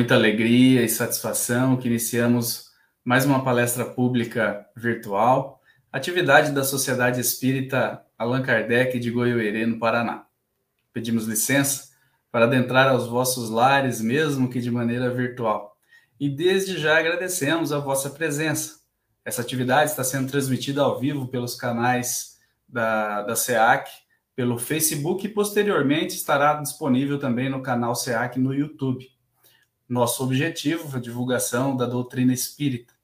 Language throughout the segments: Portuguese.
muita alegria e satisfação que iniciamos mais uma palestra pública virtual, atividade da Sociedade Espírita Allan Kardec de Goiôerê, no Paraná. Pedimos licença para adentrar aos vossos lares, mesmo que de maneira virtual. E desde já agradecemos a vossa presença. Essa atividade está sendo transmitida ao vivo pelos canais da, da SEAC, pelo Facebook e posteriormente estará disponível também no canal SEAC no YouTube. Nosso objetivo é a divulgação da doutrina espírita.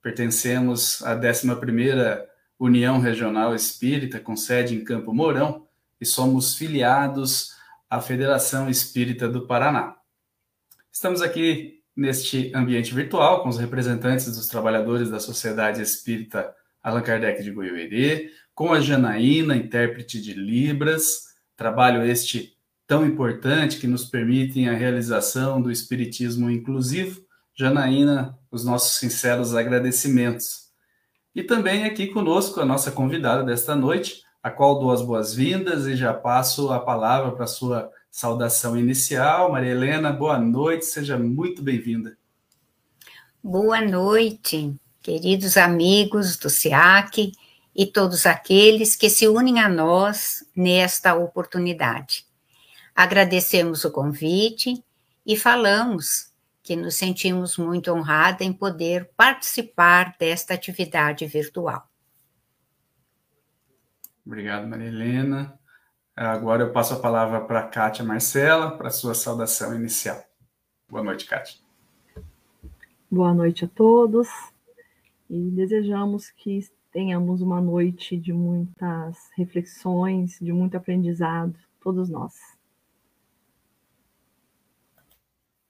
Pertencemos à 11ª União Regional Espírita, com sede em Campo Mourão, e somos filiados à Federação Espírita do Paraná. Estamos aqui neste ambiente virtual com os representantes dos trabalhadores da Sociedade Espírita Allan Kardec de Goiôerê, com a Janaína, intérprete de Libras, trabalho este tão importante que nos permite a realização do Espiritismo inclusivo. Janaína, os nossos sinceros agradecimentos. E também aqui conosco a nossa convidada desta noite, a qual dou as boas-vindas e já passo a palavra para sua saudação inicial. Maria Helena, boa noite, seja muito bem-vinda. Boa noite, queridos amigos do SEAC e todos aqueles que se unem a nós nesta oportunidade. Agradecemos o convite e falamos que nos sentimos muito honrados em poder participar desta atividade virtual. Obrigado, Maria Helena. Agora eu passo a palavra para a Kátia Marcela, para a sua saudação inicial. Boa noite, Kátia. Boa noite a todos e desejamos que tenhamos uma noite de muitas reflexões, de muito aprendizado, todos nós.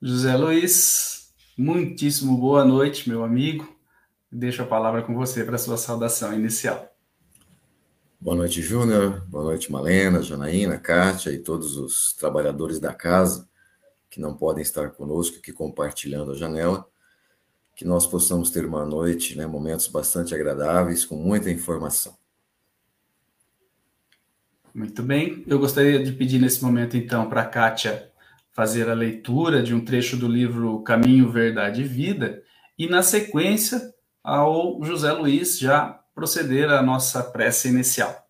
José Luiz, muitíssimo boa noite, meu amigo. Deixo a palavra com você para a sua saudação inicial. Boa noite, Júnior. Boa noite, Malena, Janaína, Kátia e todos os trabalhadores da casa que não podem estar conosco aqui compartilhando a janela que nós possamos ter uma noite, né, momentos bastante agradáveis, com muita informação. Muito bem. Eu gostaria de pedir nesse momento, então, para a Kátia fazer a leitura de um trecho do livro Caminho, Verdade e Vida, e, na sequência, ao José Luiz já proceder à nossa prece inicial.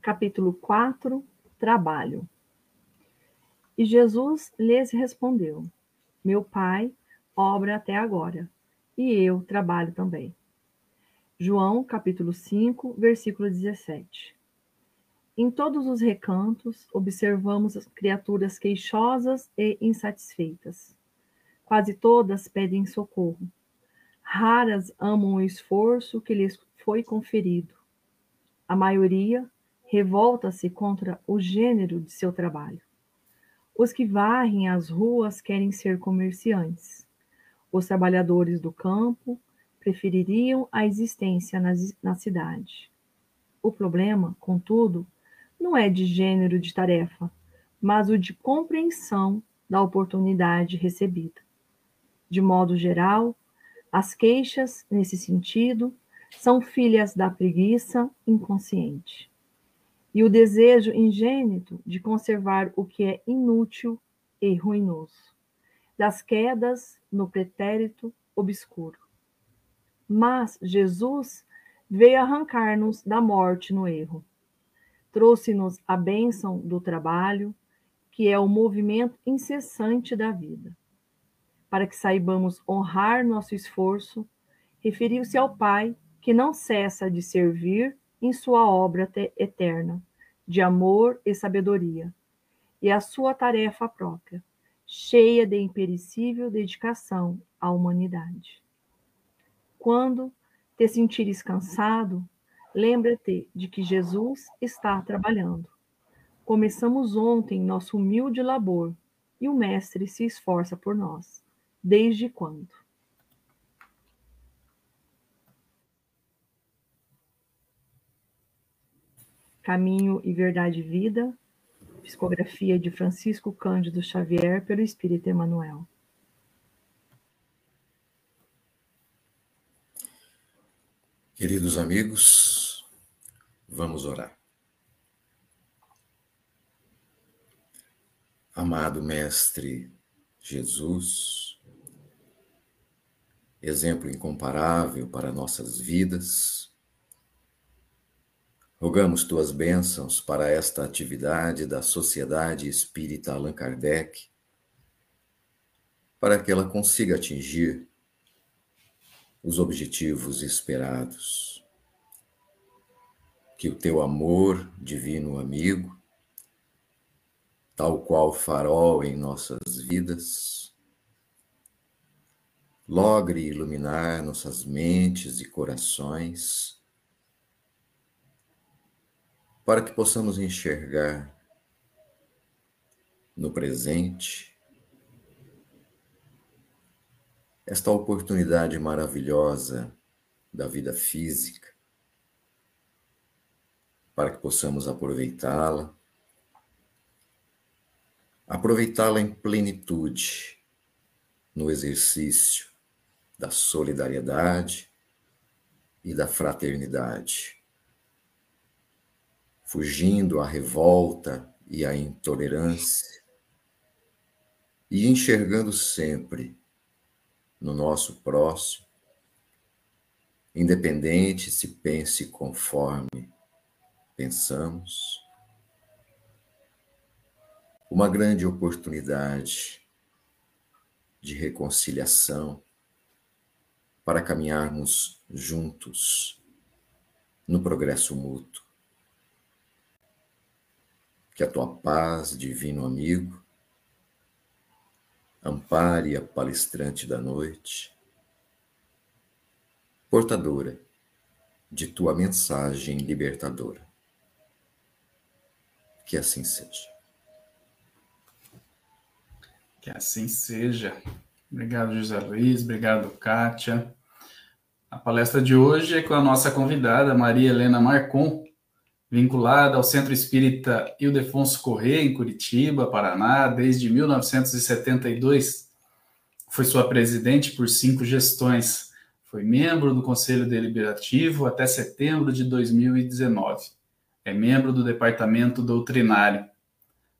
Capítulo 4 Trabalho e Jesus lhes respondeu: Meu pai obra até agora, e eu trabalho também. João capítulo 5, versículo 17. Em todos os recantos observamos as criaturas queixosas e insatisfeitas. Quase todas pedem socorro. Raras amam o esforço que lhes foi conferido. A maioria revolta-se contra o gênero de seu trabalho. Os que varrem as ruas querem ser comerciantes. Os trabalhadores do campo prefeririam a existência na, na cidade. O problema, contudo, não é de gênero de tarefa, mas o de compreensão da oportunidade recebida. De modo geral, as queixas, nesse sentido, são filhas da preguiça inconsciente e o desejo ingênito de conservar o que é inútil e ruinoso, das quedas no pretérito obscuro. Mas Jesus veio arrancar-nos da morte no erro. Trouxe-nos a bênção do trabalho, que é o movimento incessante da vida. Para que saibamos honrar nosso esforço, referiu-se ao Pai, que não cessa de servir em sua obra eterna, de amor e sabedoria, e a sua tarefa própria, cheia de imperecível dedicação à humanidade. Quando te sentires cansado, lembra-te de que Jesus está trabalhando. Começamos ontem nosso humilde labor e o Mestre se esforça por nós. Desde quando? Caminho e Verdade e Vida, psicografia de Francisco Cândido Xavier pelo Espírito Emanuel. Queridos amigos, Vamos orar. Amado Mestre Jesus, exemplo incomparável para nossas vidas, rogamos tuas bênçãos para esta atividade da Sociedade Espírita Allan Kardec, para que ela consiga atingir os objetivos esperados. Que o teu amor, divino amigo, tal qual farol em nossas vidas, logre iluminar nossas mentes e corações, para que possamos enxergar no presente esta oportunidade maravilhosa da vida física, para que possamos aproveitá-la aproveitá-la em plenitude no exercício da solidariedade e da fraternidade, fugindo à revolta e à intolerância e enxergando sempre no nosso próximo, independente se pense conforme pensamos uma grande oportunidade de reconciliação para caminharmos juntos no progresso mútuo. Que a tua paz, divino amigo, ampare a palestrante da noite, portadora de tua mensagem libertadora. Que assim seja. Que assim seja. Obrigado, José Luiz. Obrigado, Kátia. A palestra de hoje é com a nossa convidada, Maria Helena Marcon, vinculada ao Centro Espírita Ildefonso Corrêa, em Curitiba, Paraná, desde 1972. Foi sua presidente por cinco gestões. Foi membro do Conselho Deliberativo até setembro de 2019. É membro do Departamento Doutrinário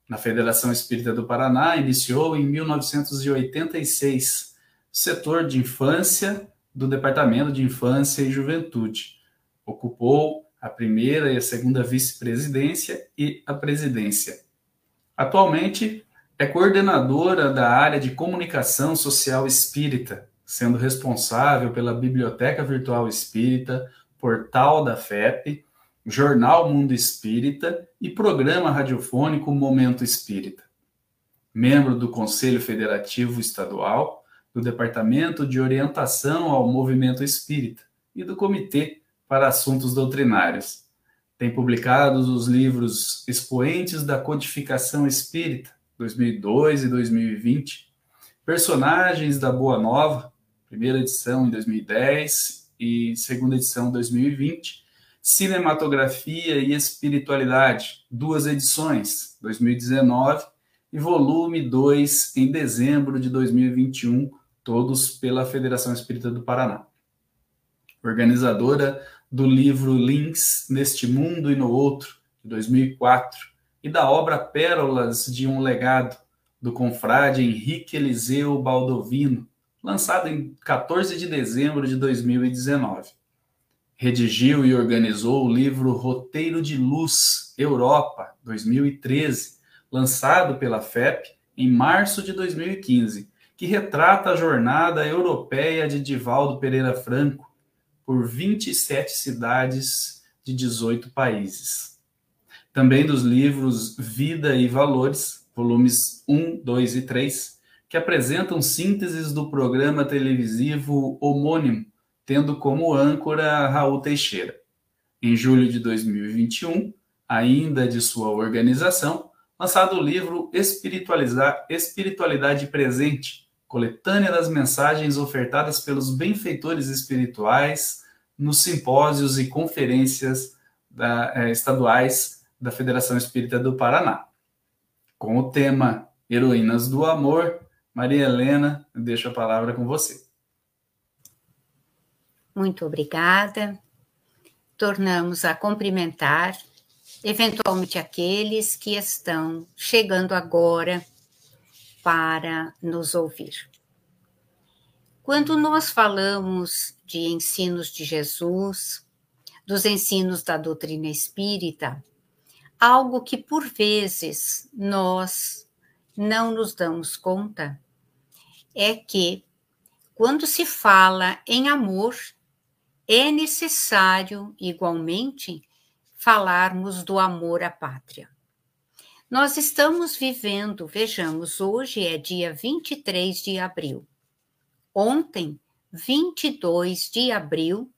na Federação Espírita do Paraná, iniciou em 1986 o setor de infância do Departamento de Infância e Juventude. Ocupou a primeira e a segunda vice-presidência e a presidência. Atualmente é coordenadora da área de comunicação social espírita, sendo responsável pela Biblioteca Virtual Espírita, portal da FEP Jornal Mundo Espírita e programa radiofônico Momento Espírita. Membro do Conselho Federativo Estadual, do Departamento de Orientação ao Movimento Espírita e do Comitê para Assuntos Doutrinários. Tem publicado os livros Expoentes da Codificação Espírita, 2002 e 2020, Personagens da Boa Nova, primeira edição em 2010 e segunda edição em 2020, Cinematografia e Espiritualidade, duas edições, 2019 e volume 2 em dezembro de 2021, todos pela Federação Espírita do Paraná. Organizadora do livro Links Neste Mundo e no Outro, de 2004, e da obra Pérolas de um Legado, do confrade Henrique Eliseu Baldovino, lançado em 14 de dezembro de 2019 redigiu e organizou o livro Roteiro de Luz Europa 2013, lançado pela FEP em março de 2015, que retrata a jornada europeia de Divaldo Pereira Franco por 27 cidades de 18 países. Também dos livros Vida e Valores, volumes 1, 2 e 3, que apresentam sínteses do programa televisivo homônimo tendo como âncora Raul Teixeira. Em julho de 2021, ainda de sua organização, lançado o livro Espiritualizar, Espiritualidade Presente, coletânea das mensagens ofertadas pelos benfeitores espirituais nos simpósios e conferências da, eh, estaduais da Federação Espírita do Paraná. Com o tema Heroínas do Amor, Maria Helena, deixo a palavra com você. Muito obrigada. tornamos a cumprimentar, eventualmente aqueles que estão chegando agora para nos ouvir. Quando nós falamos de ensinos de Jesus, dos ensinos da doutrina espírita, algo que por vezes nós não nos damos conta é que quando se fala em amor, é necessário igualmente falarmos do amor à pátria. Nós estamos vivendo, vejamos, hoje é dia 23 de abril. Ontem, 22 de abril,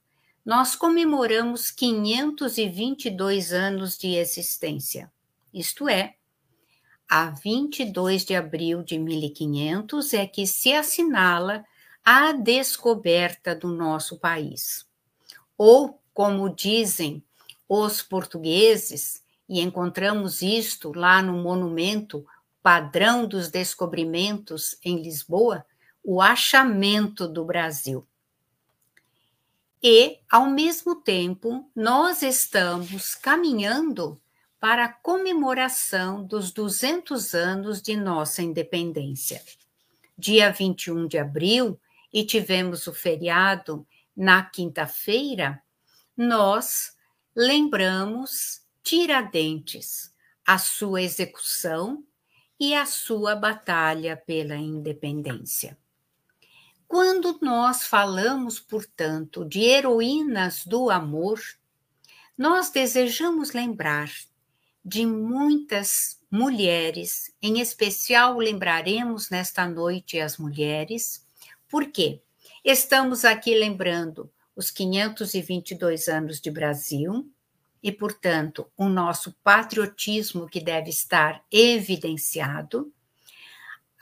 nós comemoramos 522 anos de existência. Isto é, a 22 de abril de 1500 é que se assinala a descoberta do nosso país. Ou, como dizem os portugueses, e encontramos isto lá no monumento Padrão dos Descobrimentos em Lisboa, o achamento do Brasil. E, ao mesmo tempo, nós estamos caminhando para a comemoração dos 200 anos de nossa independência. Dia 21 de abril, e tivemos o feriado na quinta-feira, nós lembramos Tiradentes, a sua execução e a sua batalha pela independência. Quando nós falamos, portanto, de heroínas do amor, nós desejamos lembrar de muitas mulheres, em especial lembraremos nesta noite as mulheres, porque estamos aqui lembrando os 522 anos de Brasil, e, portanto, o nosso patriotismo que deve estar evidenciado,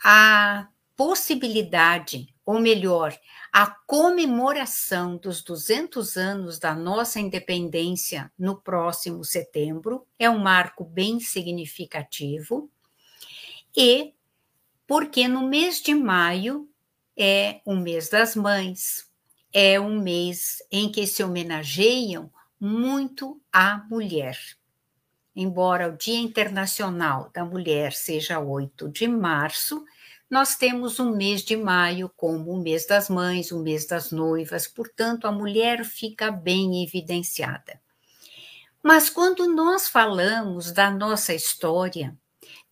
a possibilidade, ou melhor, a comemoração dos 200 anos da nossa independência no próximo setembro é um marco bem significativo. E porque no mês de maio é o mês das mães, é um mês em que se homenageiam muito a mulher. Embora o Dia Internacional da Mulher seja 8 de março, nós temos o mês de maio como o mês das mães, o mês das noivas, portanto, a mulher fica bem evidenciada. Mas quando nós falamos da nossa história,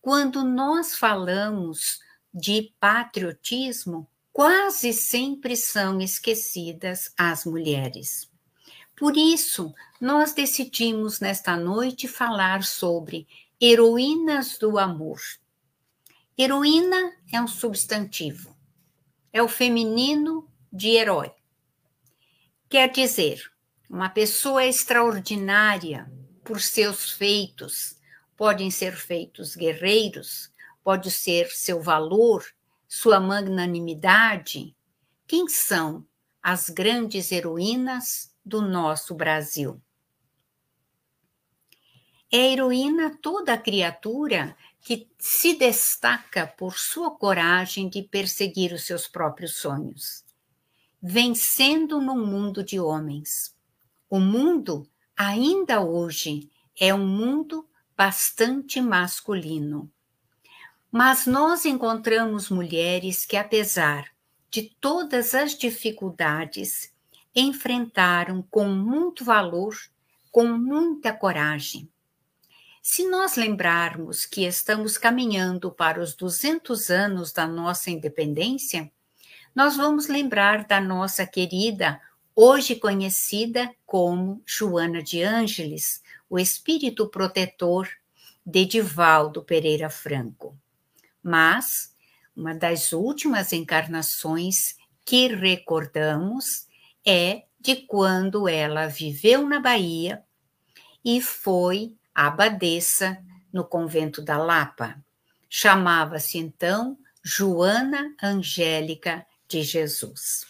quando nós falamos de patriotismo, quase sempre são esquecidas as mulheres. Por isso, nós decidimos nesta noite falar sobre heroínas do amor. Heroína é um substantivo, é o feminino de herói. Quer dizer, uma pessoa extraordinária por seus feitos, podem ser feitos guerreiros, pode ser seu valor, sua magnanimidade. Quem são as grandes heroínas do nosso Brasil. É heroína toda criatura que se destaca por sua coragem de perseguir os seus próprios sonhos, vencendo num mundo de homens. O mundo, ainda hoje, é um mundo bastante masculino. Mas nós encontramos mulheres que, apesar de todas as dificuldades, enfrentaram com muito valor, com muita coragem. Se nós lembrarmos que estamos caminhando para os 200 anos da nossa independência, nós vamos lembrar da nossa querida, hoje conhecida como Joana de Ângeles, o espírito protetor de Divaldo Pereira Franco. Mas uma das últimas encarnações que recordamos é de quando ela viveu na Bahia e foi abadesa no convento da Lapa. Chamava-se então Joana Angélica de Jesus.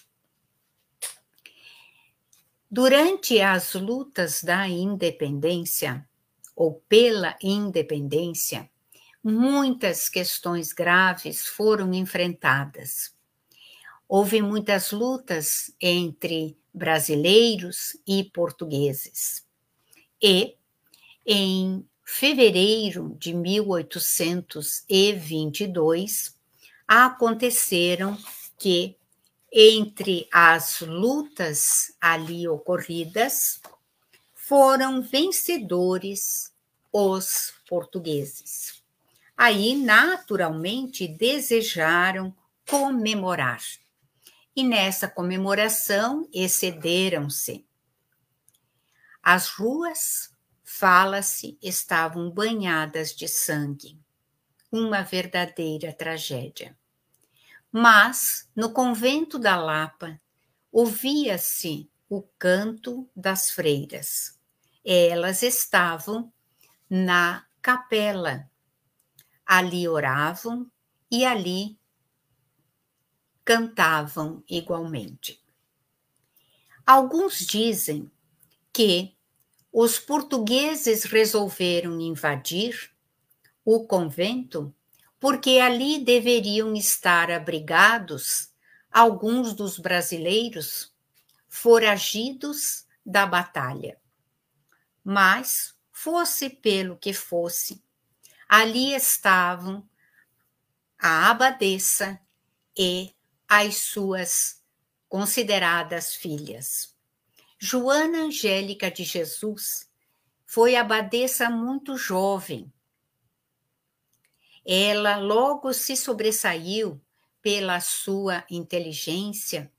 Durante as lutas da independência, ou pela independência, muitas questões graves foram enfrentadas houve muitas lutas entre brasileiros e portugueses. E, em fevereiro de 1822, aconteceram que, entre as lutas ali ocorridas, foram vencedores os portugueses. Aí, naturalmente, desejaram comemorar. E nessa comemoração excederam-se. As ruas, fala-se, estavam banhadas de sangue. Uma verdadeira tragédia. Mas, no convento da Lapa, ouvia-se o canto das freiras. Elas estavam na capela. Ali oravam e ali cantavam igualmente. Alguns dizem que os portugueses resolveram invadir o convento porque ali deveriam estar abrigados alguns dos brasileiros foragidos da batalha. Mas, fosse pelo que fosse, ali estavam a abadesa e as suas consideradas filhas. Joana Angélica de Jesus foi abadesa muito jovem. Ela logo se sobressaiu pela sua inteligência,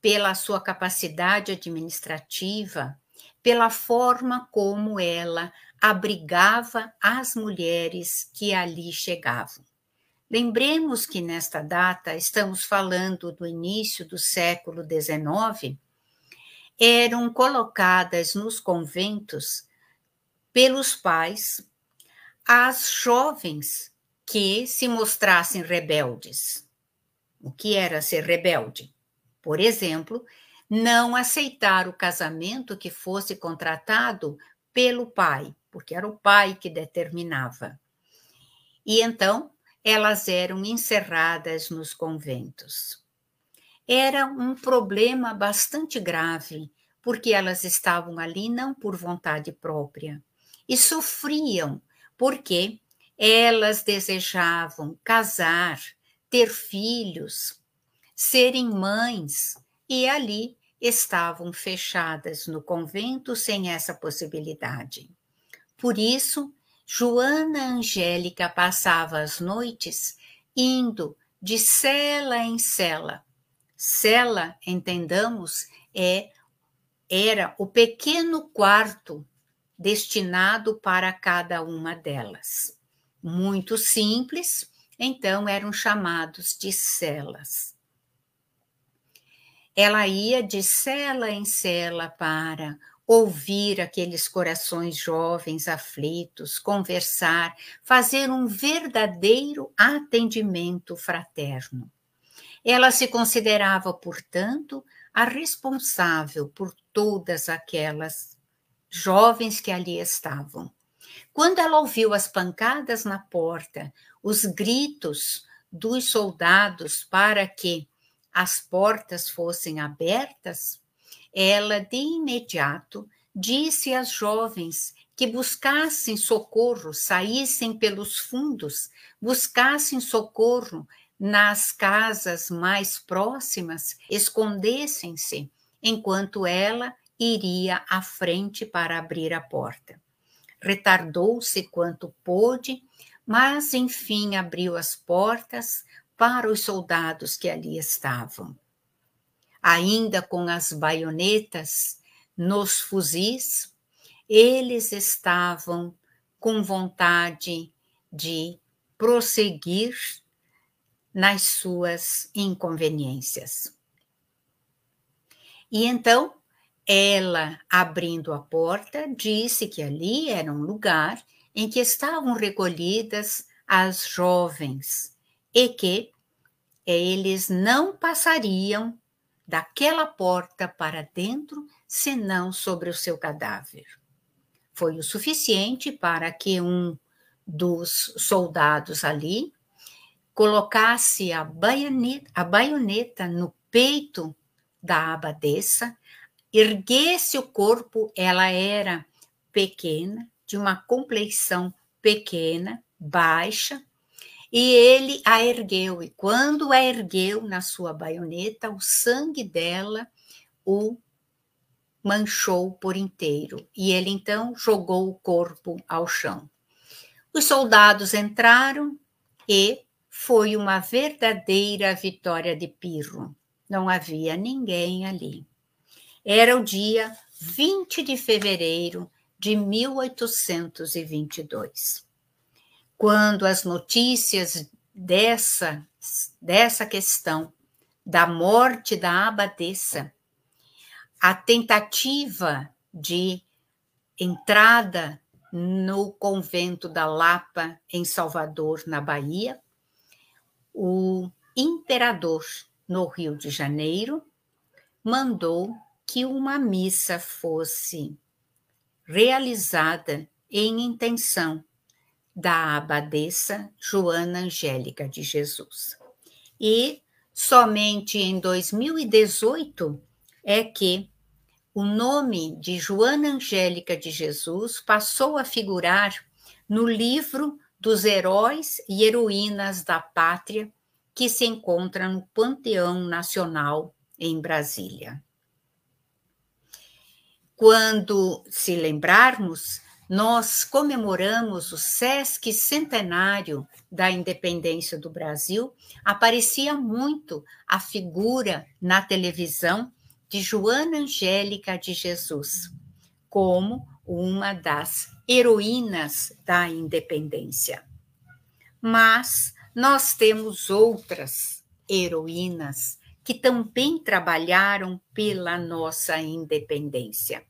pela sua capacidade administrativa, pela forma como ela abrigava as mulheres que ali chegavam. Lembremos que nesta data estamos falando do início do século XIX eram colocadas nos conventos pelos pais as jovens que se mostrassem rebeldes. O que era ser rebelde? Por exemplo, não aceitar o casamento que fosse contratado pelo pai, porque era o pai que determinava. E então elas eram encerradas nos conventos era um problema bastante grave, porque elas estavam ali não por vontade própria e sofriam porque elas desejavam casar, ter filhos, serem mães e ali estavam fechadas no convento sem essa possibilidade. Por isso, Joana Angélica passava as noites indo de cela em cela, Cela, entendamos, é era o pequeno quarto destinado para cada uma delas. Muito simples, então eram chamados de celas. Ela ia de cela em cela para ouvir aqueles corações jovens aflitos, conversar, fazer um verdadeiro atendimento fraterno. Ela se considerava, portanto, a responsável por todas aquelas jovens que ali estavam. Quando ela ouviu as pancadas na porta, os gritos dos soldados para que as portas fossem abertas, ela de imediato disse às jovens que buscassem socorro, saíssem pelos fundos, buscassem socorro nas casas mais próximas, escondessem-se, enquanto ela iria à frente para abrir a porta. Retardou-se quanto pôde, mas enfim abriu as portas para os soldados que ali estavam. Ainda com as baionetas nos fuzis, eles estavam com vontade de prosseguir nas suas inconveniências. E então, ela, abrindo a porta, disse que ali era um lugar em que estavam recolhidas as jovens e que eles não passariam daquela porta para dentro senão sobre o seu cadáver. Foi o suficiente para que um dos soldados ali colocasse a baioneta, a baioneta no peito da abadesa, erguesse o corpo, ela era pequena, de uma compleição pequena, baixa, e ele a ergueu, e quando a ergueu na sua baioneta, o sangue dela o manchou por inteiro, e ele então jogou o corpo ao chão. Os soldados entraram e foi uma verdadeira vitória de Pirro. Não havia ninguém ali. Era o dia 20 de fevereiro de 1822. Quando as notícias dessa, dessa questão da morte da abadesa, a tentativa de entrada no convento da Lapa, em Salvador, na Bahia, o imperador, no Rio de Janeiro, mandou que uma missa fosse realizada em intenção da abadesa Joana Angélica de Jesus. E somente em 2018 é que o nome de Joana Angélica de Jesus passou a figurar no livro dos heróis e heroínas da pátria que se encontra no Panteão Nacional em Brasília. Quando se lembrarmos, nós comemoramos o SESC centenário da independência do Brasil, aparecia muito a figura na televisão de Joana Angélica de Jesus, como uma das heroínas da independência. Mas nós temos outras heroínas que também trabalharam pela nossa independência.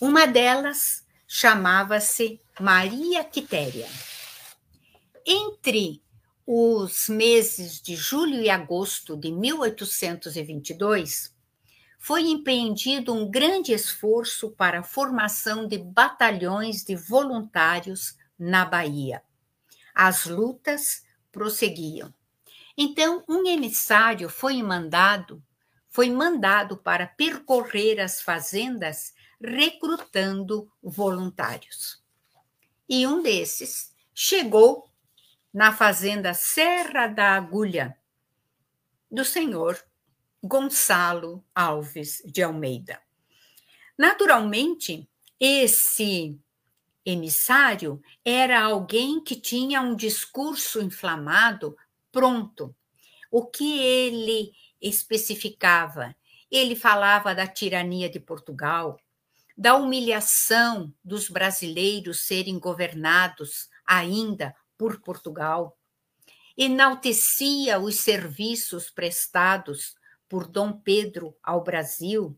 Uma delas chamava-se Maria Quitéria. Entre os meses de julho e agosto de 1822, foi empreendido um grande esforço para a formação de batalhões de voluntários na Bahia. As lutas prosseguiam. Então, um emissário foi mandado, foi mandado para percorrer as fazendas recrutando voluntários. E um desses chegou na fazenda Serra da Agulha, do senhor Gonçalo Alves de Almeida. Naturalmente, esse emissário era alguém que tinha um discurso inflamado pronto. O que ele especificava? Ele falava da tirania de Portugal, da humilhação dos brasileiros serem governados ainda por Portugal, enaltecia os serviços prestados por Dom Pedro ao Brasil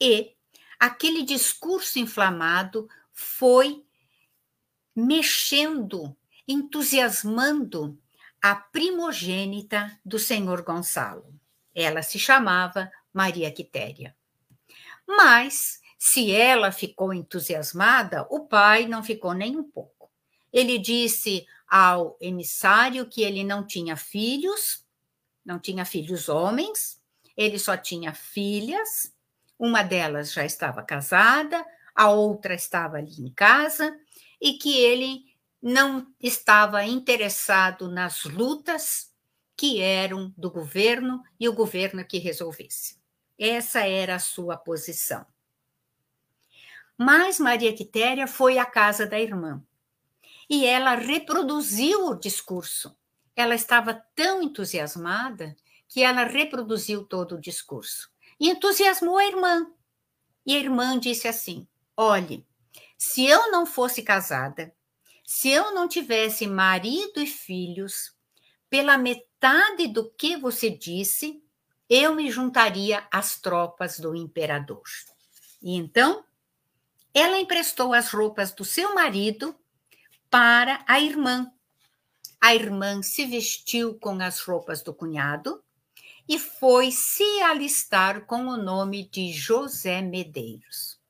e aquele discurso inflamado foi mexendo, entusiasmando a primogênita do senhor Gonçalo. Ela se chamava Maria Quitéria. Mas, se ela ficou entusiasmada, o pai não ficou nem um pouco. Ele disse ao emissário que ele não tinha filhos, não tinha filhos homens, ele só tinha filhas, uma delas já estava casada, a outra estava ali em casa, e que ele não estava interessado nas lutas que eram do governo e o governo que resolvesse. Essa era a sua posição. Mas Maria Quitéria foi à casa da irmã e ela reproduziu o discurso. Ela estava tão entusiasmada que ela reproduziu todo o discurso e entusiasmou a irmã. E a irmã disse assim: Olhe, se eu não fosse casada, se eu não tivesse marido e filhos, pela metade do que você disse, eu me juntaria às tropas do imperador. E então, ela emprestou as roupas do seu marido para a irmã. A irmã se vestiu com as roupas do cunhado e foi se alistar com o nome de José Medeiros.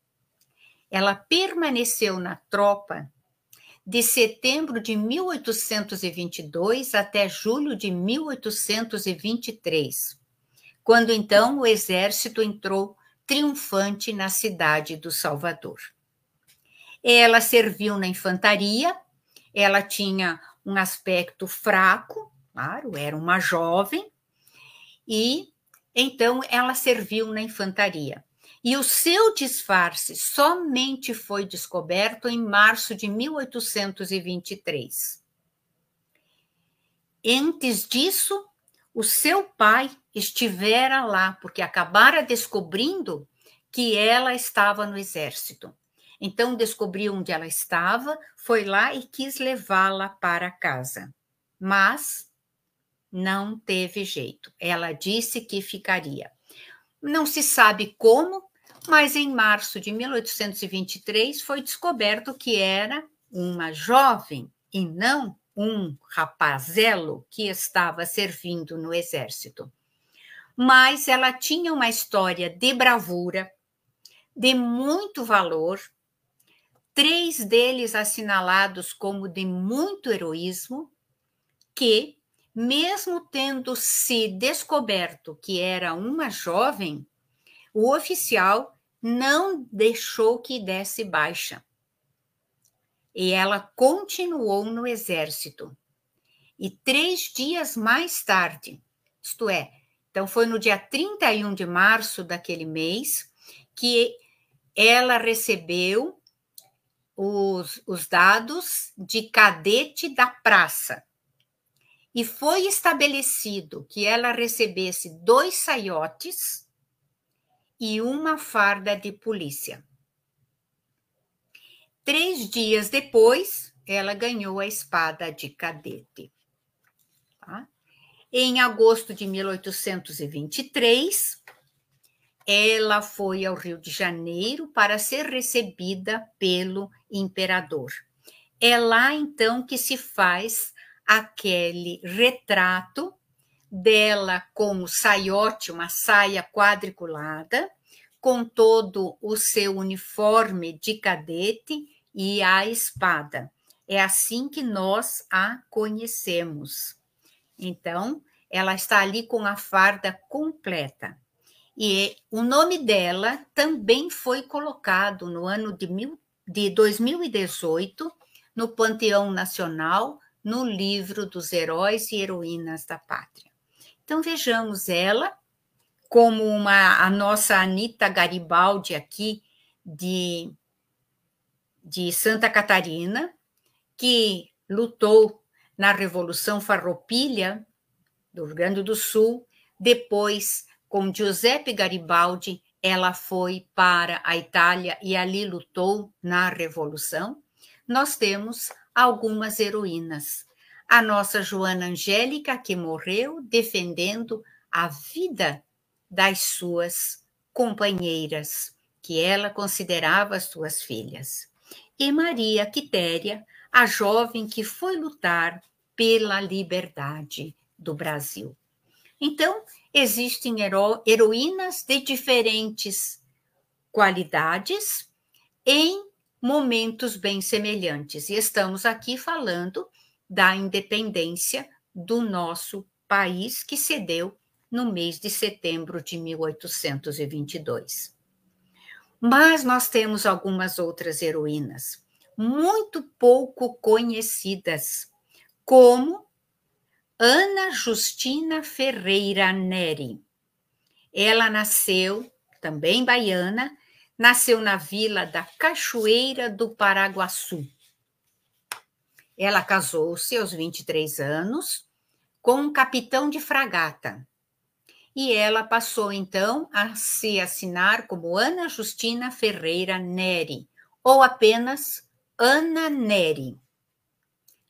Ela permaneceu na tropa de setembro de 1822 até julho de 1823, quando então o exército entrou triunfante na cidade do Salvador. Ela serviu na infantaria, ela tinha um aspecto fraco, claro, era uma jovem, e então ela serviu na infantaria. E o seu disfarce somente foi descoberto em março de 1823. Antes disso, o seu pai estivera lá, porque acabara descobrindo que ela estava no exército. Então descobriu onde ela estava, foi lá e quis levá-la para casa. Mas não teve jeito. Ela disse que ficaria. Não se sabe como, mas em março de 1823 foi descoberto que era uma jovem e não um rapazelo que estava servindo no exército. Mas ela tinha uma história de bravura, de muito valor, três deles assinalados como de muito heroísmo, que, mesmo tendo se descoberto que era uma jovem, o oficial não deixou que desse baixa. E ela continuou no exército. E três dias mais tarde, isto é, então foi no dia 31 de março daquele mês, que ela recebeu os, os dados de cadete da praça. E foi estabelecido que ela recebesse dois saiotes e uma farda de polícia. Três dias depois, ela ganhou a espada de cadete. Tá? Em agosto de 1823, ela foi ao Rio de Janeiro para ser recebida pelo imperador. É lá então que se faz aquele retrato dela com o saiote, uma saia quadriculada, com todo o seu uniforme de cadete e a espada. É assim que nós a conhecemos. Então, ela está ali com a farda completa. E o nome dela também foi colocado no ano de, mil, de 2018 no Panteão Nacional, no livro dos Heróis e Heroínas da Pátria. Então vejamos ela como uma a nossa Anita Garibaldi aqui de, de Santa Catarina, que lutou na Revolução Farroupilha do Rio Grande do Sul, depois com Giuseppe Garibaldi, ela foi para a Itália e ali lutou na Revolução. Nós temos algumas heroínas a nossa Joana Angélica, que morreu defendendo a vida das suas companheiras, que ela considerava suas filhas. E Maria Quitéria, a jovem que foi lutar pela liberdade do Brasil. Então, existem hero heroínas de diferentes qualidades em momentos bem semelhantes. E estamos aqui falando da independência do nosso país, que cedeu no mês de setembro de 1822. Mas nós temos algumas outras heroínas muito pouco conhecidas, como Ana Justina Ferreira Neri. Ela nasceu, também baiana, nasceu na vila da Cachoeira do Paraguaçu, ela casou-se aos 23 anos com um capitão de fragata. E ela passou então a se assinar como Ana Justina Ferreira Neri, ou apenas Ana Neri.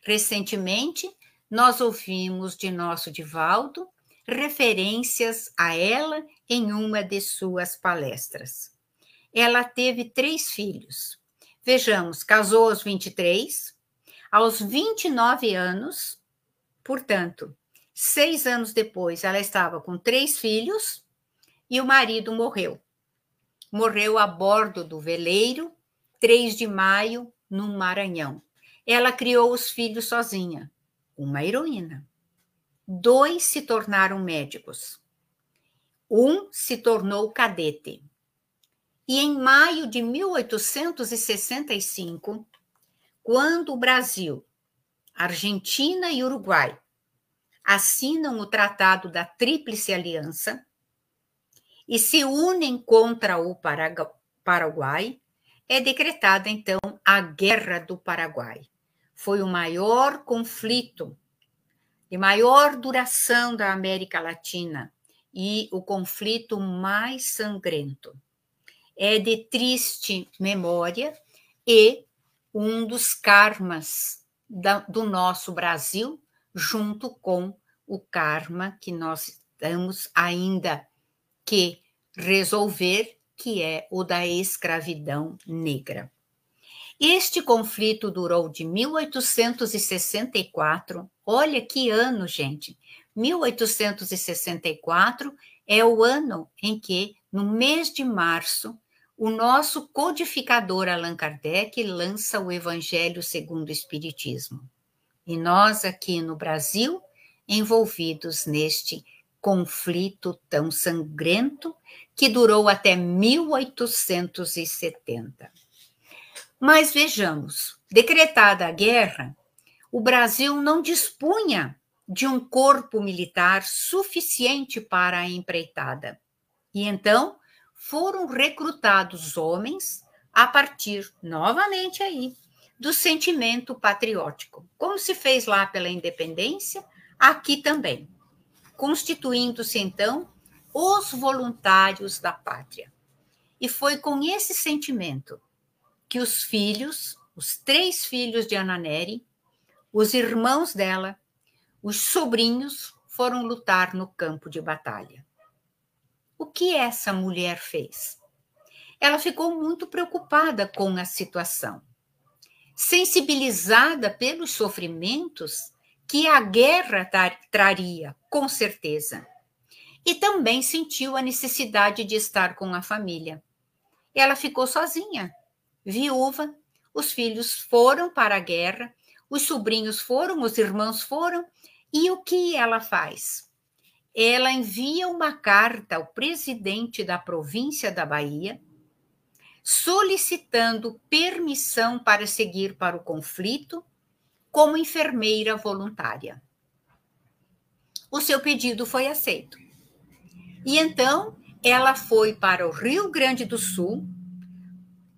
Recentemente, nós ouvimos de nosso Divaldo referências a ela em uma de suas palestras. Ela teve três filhos. Vejamos, casou aos 23, aos 29 anos, portanto, seis anos depois, ela estava com três filhos e o marido morreu. Morreu a bordo do veleiro, 3 de maio, no Maranhão. Ela criou os filhos sozinha, uma heroína. Dois se tornaram médicos. Um se tornou cadete. E em maio de 1865, quando o Brasil, Argentina e Uruguai assinam o Tratado da Tríplice Aliança e se unem contra o Paraguai, é decretada então a Guerra do Paraguai. Foi o maior conflito de maior duração da América Latina e o conflito mais sangrento. É de triste memória e um dos karmas da, do nosso Brasil, junto com o karma que nós estamos ainda que resolver, que é o da escravidão negra. Este conflito durou de 1864, olha que ano, gente, 1864 é o ano em que, no mês de março, o nosso codificador Allan Kardec lança o Evangelho segundo o Espiritismo. E nós aqui no Brasil, envolvidos neste conflito tão sangrento que durou até 1870. Mas vejamos, decretada a guerra, o Brasil não dispunha de um corpo militar suficiente para a empreitada. E então foram recrutados homens a partir novamente aí do sentimento patriótico, como se fez lá pela independência, aqui também, constituindo-se então os voluntários da pátria. E foi com esse sentimento que os filhos, os três filhos de Ananeri, os irmãos dela, os sobrinhos foram lutar no campo de batalha. O que essa mulher fez? Ela ficou muito preocupada com a situação. Sensibilizada pelos sofrimentos que a guerra traria, com certeza. E também sentiu a necessidade de estar com a família. Ela ficou sozinha, viúva, os filhos foram para a guerra os sobrinhos foram, os irmãos foram, e o que ela faz? Ela envia uma carta ao presidente da província da Bahia, solicitando permissão para seguir para o conflito como enfermeira voluntária. O seu pedido foi aceito. E então ela foi para o Rio Grande do Sul,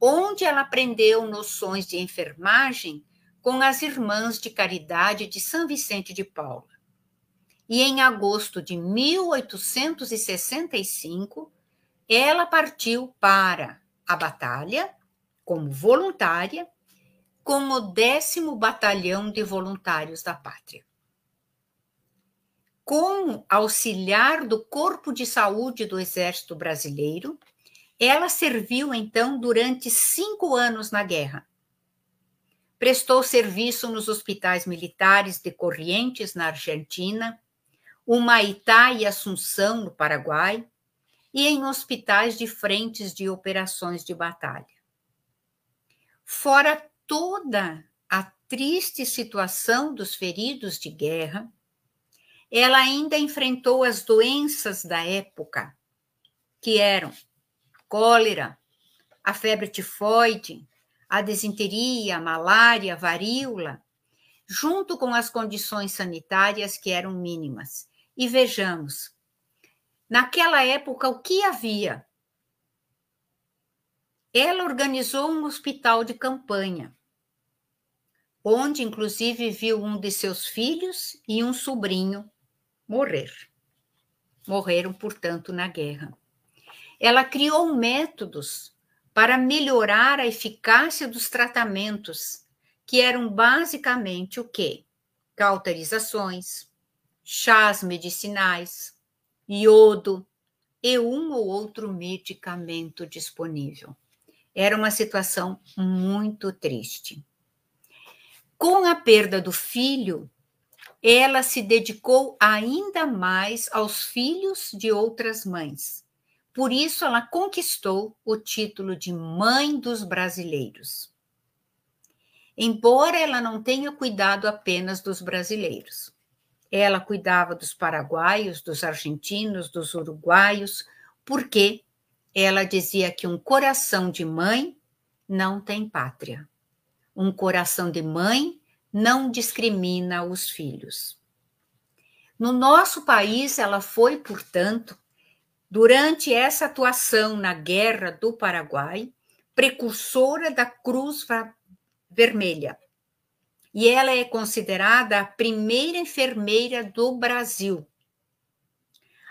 onde ela aprendeu noções de enfermagem com as Irmãs de Caridade de São Vicente de Paula. E em agosto de 1865, ela partiu para a batalha como voluntária com o décimo batalhão de voluntários da pátria. Com auxiliar do Corpo de Saúde do Exército Brasileiro, ela serviu então durante cinco anos na guerra Prestou serviço nos hospitais militares de Corrientes, na Argentina, Humaitá e Assunção, no Paraguai, e em hospitais de frentes de operações de batalha. Fora toda a triste situação dos feridos de guerra, ela ainda enfrentou as doenças da época, que eram cólera, a febre tifoide, a desinteria, a malária, a varíola, junto com as condições sanitárias que eram mínimas. E vejamos, naquela época, o que havia? Ela organizou um hospital de campanha, onde, inclusive, viu um de seus filhos e um sobrinho morrer. Morreram, portanto, na guerra. Ela criou métodos para melhorar a eficácia dos tratamentos, que eram basicamente o quê? Cauterizações, chás medicinais, iodo e um ou outro medicamento disponível. Era uma situação muito triste. Com a perda do filho, ela se dedicou ainda mais aos filhos de outras mães por isso, ela conquistou o título de Mãe dos Brasileiros. Embora ela não tenha cuidado apenas dos brasileiros, ela cuidava dos paraguaios, dos argentinos, dos uruguaios, porque ela dizia que um coração de mãe não tem pátria. Um coração de mãe não discrimina os filhos. No nosso país, ela foi, portanto, durante essa atuação na Guerra do Paraguai, precursora da Cruz Vermelha. E ela é considerada a primeira enfermeira do Brasil.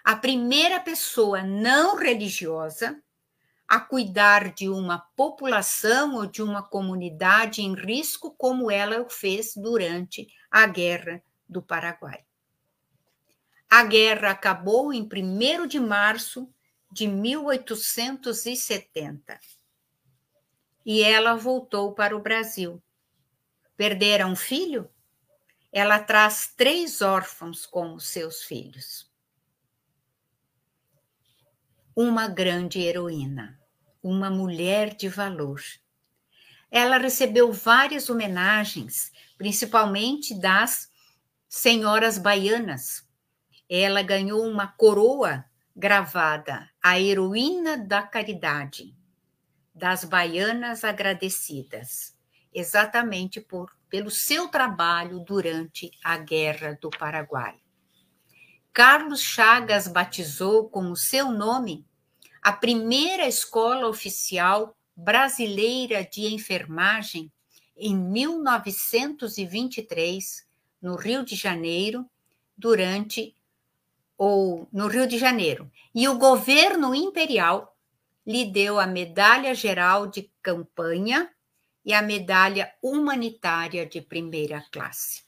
A primeira pessoa não religiosa a cuidar de uma população ou de uma comunidade em risco, como ela o fez durante a Guerra do Paraguai. A guerra acabou em 1 de março de 1870 e ela voltou para o Brasil. Perdera um filho? Ela traz três órfãos como seus filhos. Uma grande heroína, uma mulher de valor. Ela recebeu várias homenagens, principalmente das senhoras baianas, ela ganhou uma coroa gravada, a heroína da caridade, das baianas agradecidas, exatamente por, pelo seu trabalho durante a Guerra do Paraguai. Carlos Chagas batizou com o seu nome a primeira escola oficial brasileira de enfermagem em 1923, no Rio de Janeiro, durante ou no Rio de Janeiro, e o governo imperial lhe deu a medalha geral de campanha e a medalha humanitária de primeira classe.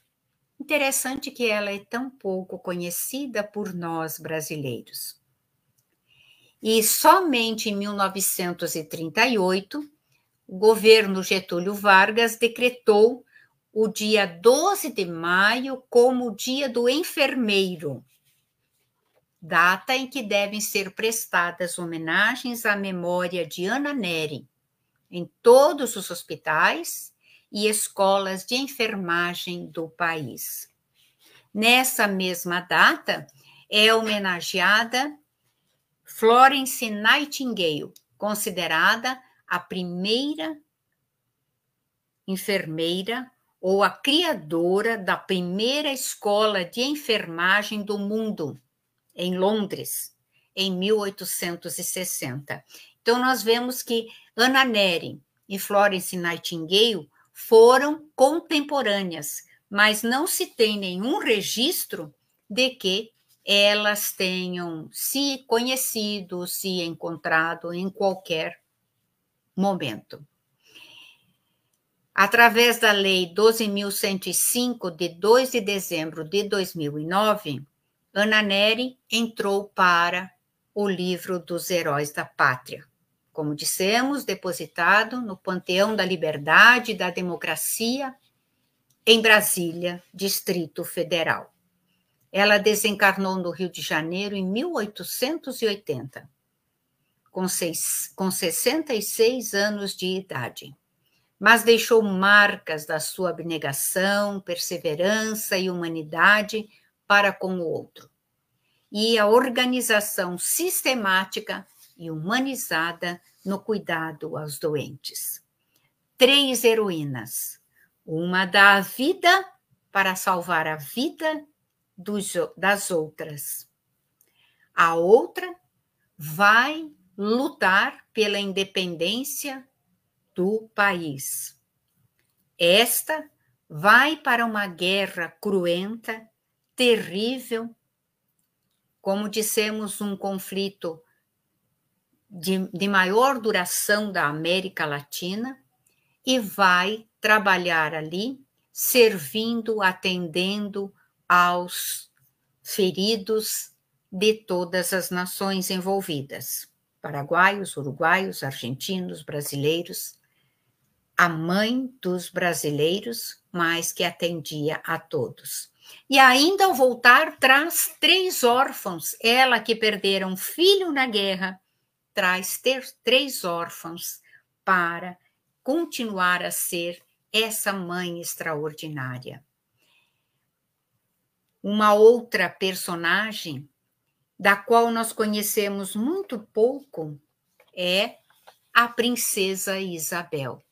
Interessante que ela é tão pouco conhecida por nós brasileiros. E somente em 1938, o governo Getúlio Vargas decretou o dia 12 de maio como o Dia do Enfermeiro, data em que devem ser prestadas homenagens à memória de Ana Neri em todos os hospitais e escolas de enfermagem do país. Nessa mesma data, é homenageada Florence Nightingale, considerada a primeira enfermeira ou a criadora da primeira escola de enfermagem do mundo, em Londres, em 1860. Então, nós vemos que Anna Neri e Florence Nightingale foram contemporâneas, mas não se tem nenhum registro de que elas tenham se conhecido, se encontrado em qualquer momento. Através da Lei 12.105, de 2 de dezembro de 2009, Ana Neri entrou para o livro dos heróis da pátria. Como dissemos, depositado no Panteão da Liberdade e da Democracia, em Brasília, Distrito Federal. Ela desencarnou no Rio de Janeiro em 1880, com, seis, com 66 anos de idade, mas deixou marcas da sua abnegação, perseverança e humanidade para com o outro. E a organização sistemática e humanizada no cuidado aos doentes. Três heroínas. Uma dá a vida para salvar a vida dos, das outras. A outra vai lutar pela independência do país. Esta vai para uma guerra cruenta terrível, como dissemos, um conflito de, de maior duração da América Latina, e vai trabalhar ali, servindo, atendendo aos feridos de todas as nações envolvidas paraguaios, uruguaios, argentinos, brasileiros, a mãe dos brasileiros, mas que atendia a todos. E ainda ao voltar, traz três órfãos. Ela que perdera um filho na guerra, traz ter três órfãos para continuar a ser essa mãe extraordinária. Uma outra personagem, da qual nós conhecemos muito pouco, é a princesa Isabel.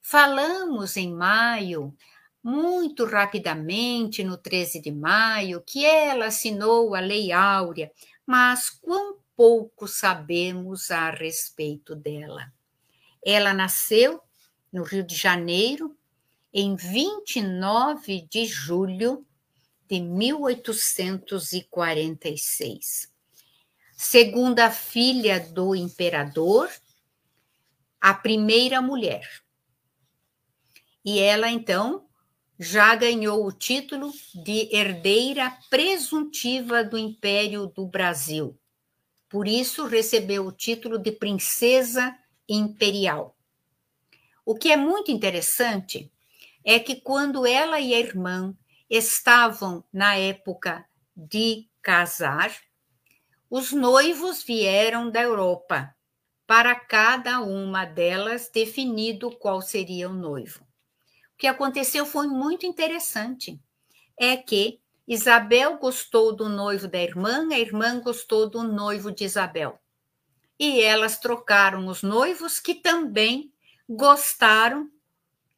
Falamos em maio, muito rapidamente, no 13 de maio, que ela assinou a Lei Áurea, mas quão pouco sabemos a respeito dela. Ela nasceu no Rio de Janeiro em 29 de julho de 1846. Segunda filha do imperador, a primeira mulher. E ela, então, já ganhou o título de herdeira presuntiva do Império do Brasil. Por isso, recebeu o título de princesa imperial. O que é muito interessante é que quando ela e a irmã estavam na época de casar, os noivos vieram da Europa, para cada uma delas definido qual seria o noivo. O que aconteceu foi muito interessante. É que Isabel gostou do noivo da irmã, a irmã gostou do noivo de Isabel. E elas trocaram os noivos que também gostaram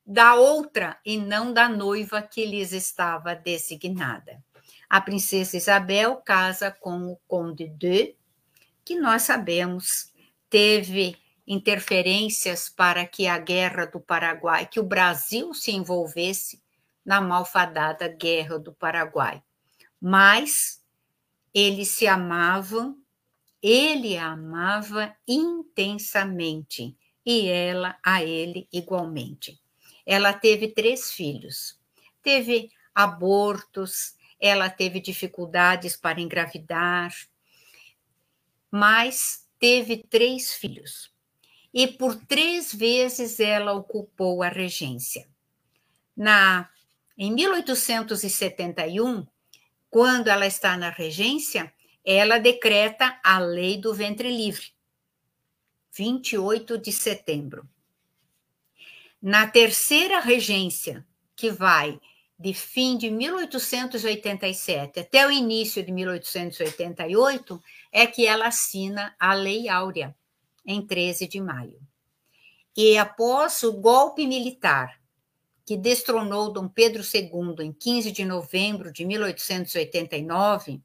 da outra e não da noiva que lhes estava designada. A princesa Isabel casa com o conde de, que nós sabemos teve interferências para que a guerra do Paraguai, que o Brasil se envolvesse na malfadada guerra do Paraguai. Mas eles se amavam, ele a amava intensamente e ela a ele igualmente. Ela teve três filhos. Teve abortos, ela teve dificuldades para engravidar, mas teve três filhos. E por três vezes ela ocupou a regência. Na em 1871, quando ela está na regência, ela decreta a lei do ventre livre. 28 de setembro. Na terceira regência, que vai de fim de 1887 até o início de 1888, é que ela assina a Lei Áurea, em 13 de maio. E após o golpe militar que destronou Dom Pedro II em 15 de novembro de 1889,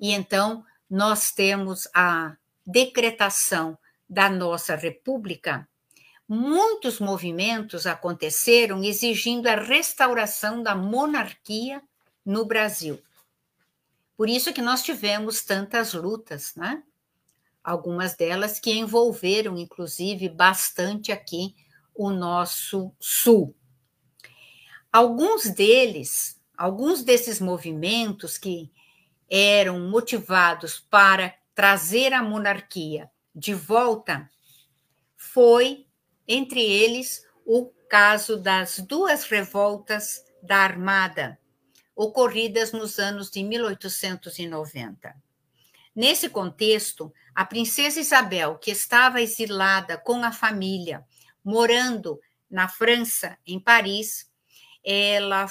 e então nós temos a decretação da nossa República, muitos movimentos aconteceram exigindo a restauração da monarquia no Brasil. Por isso que nós tivemos tantas lutas, né? Algumas delas que envolveram, inclusive, bastante aqui o nosso sul. Alguns deles, alguns desses movimentos que eram motivados para trazer a monarquia de volta, foi entre eles o caso das duas revoltas da Armada, ocorridas nos anos de 1890. Nesse contexto, a princesa Isabel, que estava exilada com a família, morando na França, em Paris, ela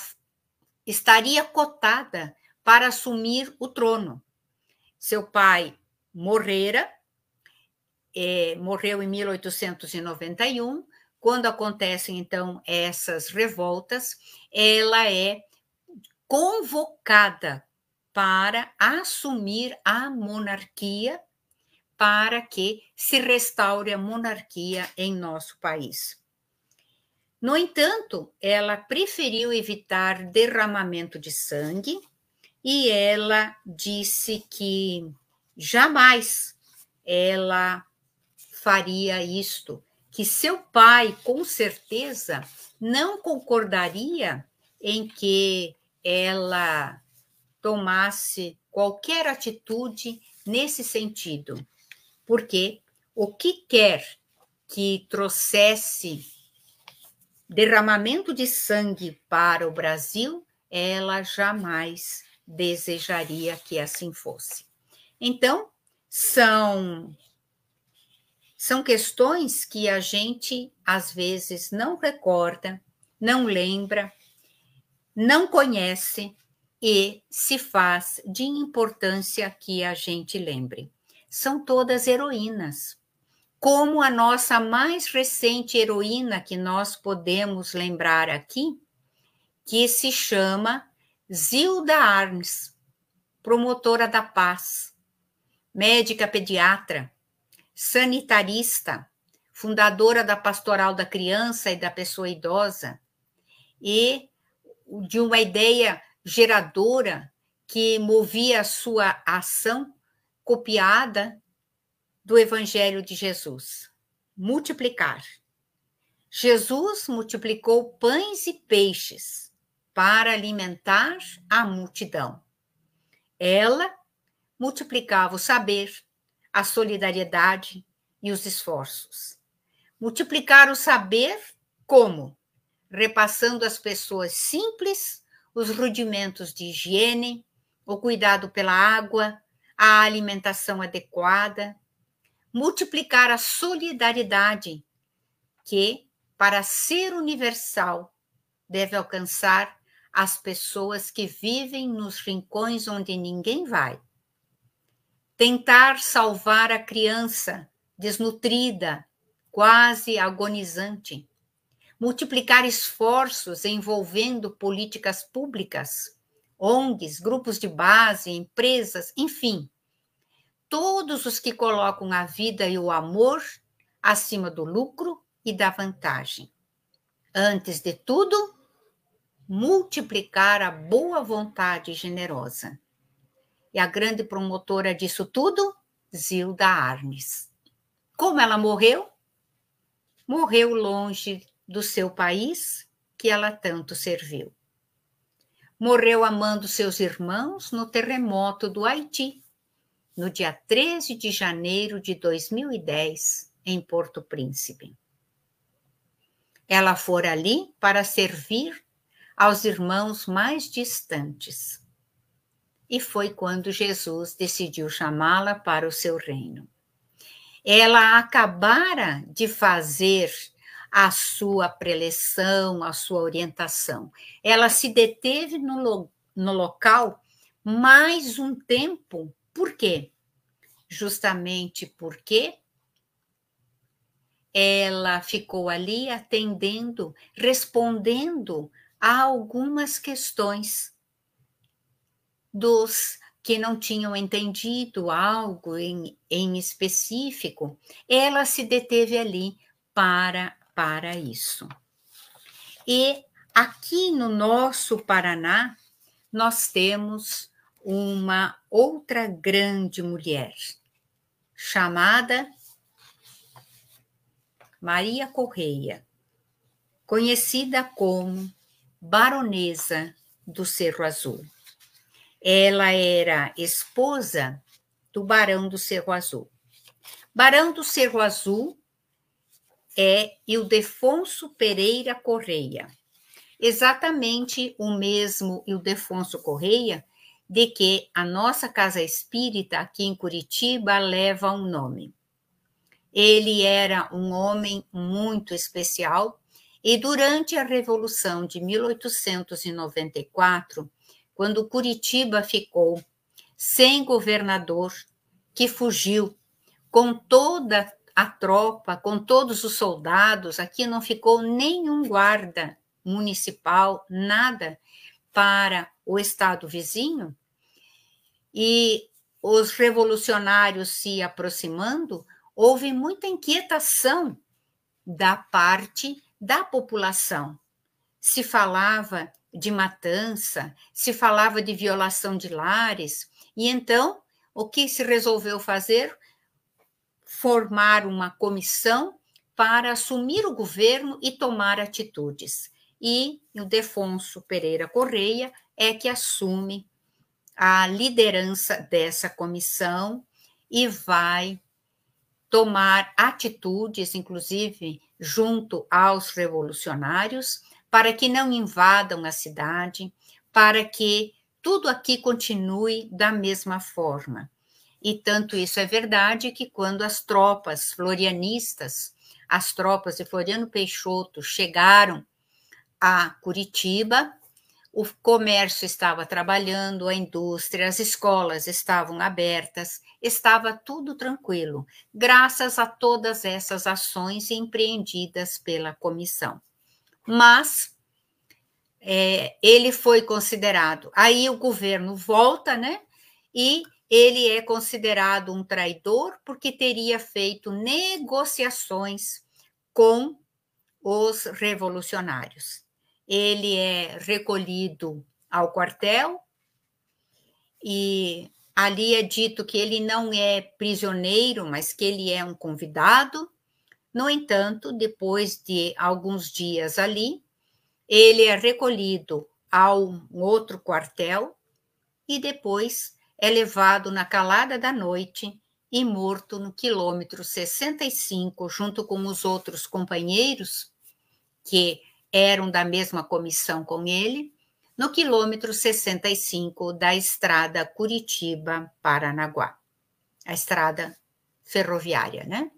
estaria cotada para assumir o trono. Seu pai morrera é, morreu em 1891. Quando acontecem, então, essas revoltas, ela é convocada para assumir a monarquia, para que se restaure a monarquia em nosso país. No entanto, ela preferiu evitar derramamento de sangue e ela disse que jamais ela faria isto, que seu pai, com certeza, não concordaria em que ela tomasse qualquer atitude nesse sentido, porque o que quer que trouxesse derramamento de sangue para o Brasil, ela jamais desejaria que assim fosse. Então, são são questões que a gente, às vezes, não recorda, não lembra, não conhece e se faz de importância que a gente lembre. São todas heroínas. Como a nossa mais recente heroína que nós podemos lembrar aqui, que se chama Zilda Arnes, promotora da paz, médica pediatra, sanitarista, fundadora da Pastoral da Criança e da Pessoa Idosa, e de uma ideia geradora que movia a sua ação copiada do Evangelho de Jesus: multiplicar. Jesus multiplicou pães e peixes para alimentar a multidão. Ela multiplicava o saber, a solidariedade e os esforços. Multiplicar o saber como? Repassando às pessoas simples os rudimentos de higiene, o cuidado pela água, a alimentação adequada, multiplicar a solidariedade, que, para ser universal, deve alcançar as pessoas que vivem nos rincões onde ninguém vai. Tentar salvar a criança desnutrida, quase agonizante. Multiplicar esforços envolvendo políticas públicas, ONGs, grupos de base, empresas, enfim, todos os que colocam a vida e o amor acima do lucro e da vantagem. Antes de tudo, multiplicar a boa vontade generosa. E a grande promotora disso tudo, Zilda Arnes. Como ela morreu? Morreu longe do seu país que ela tanto serviu. Morreu amando seus irmãos no terremoto do Haiti no dia 13 de janeiro de 2010, em Porto Príncipe. Ela fora ali para servir aos irmãos mais distantes. E foi quando Jesus decidiu chamá-la para o seu reino. Ela acabara de fazer a sua preleção, a sua orientação. Ela se deteve no, no local mais um tempo por quê? Justamente porque ela ficou ali atendendo, respondendo a algumas questões dos que não tinham entendido algo em, em específico, ela se deteve ali para, para isso. E aqui no nosso Paraná, nós temos uma outra grande mulher, chamada Maria Correia, conhecida como Baronesa do Cerro Azul. Ela era esposa do Barão do Cerro Azul. Barão do Cerro Azul é Ildefonso Pereira Correia. Exatamente o mesmo Ildefonso Correia de que a nossa casa espírita aqui em Curitiba leva um nome. Ele era um homem muito especial e durante a Revolução de 1894, quando Curitiba ficou sem governador, que fugiu com toda a tropa, com todos os soldados, aqui não ficou nenhum guarda municipal, nada para o estado vizinho, e os revolucionários se aproximando, houve muita inquietação da parte da população. Se falava de matança, se falava de violação de lares, e então o que se resolveu fazer? Formar uma comissão para assumir o governo e tomar atitudes. E o Defonso Pereira Correia é que assume a liderança dessa comissão e vai tomar atitudes, inclusive junto aos revolucionários, para que não invadam a cidade, para que tudo aqui continue da mesma forma. E tanto isso é verdade que quando as tropas florianistas, as tropas de Floriano Peixoto chegaram a Curitiba, o comércio estava trabalhando, a indústria, as escolas estavam abertas, estava tudo tranquilo, graças a todas essas ações empreendidas pela comissão. Mas é, ele foi considerado. Aí o governo volta, né? E ele é considerado um traidor porque teria feito negociações com os revolucionários ele é recolhido ao quartel e ali é dito que ele não é prisioneiro, mas que ele é um convidado. No entanto, depois de alguns dias ali, ele é recolhido ao outro quartel e depois é levado na calada da noite e morto no quilômetro 65, junto com os outros companheiros que eram da mesma comissão com ele, no quilômetro 65 da estrada Curitiba-Paranaguá, a estrada ferroviária, né?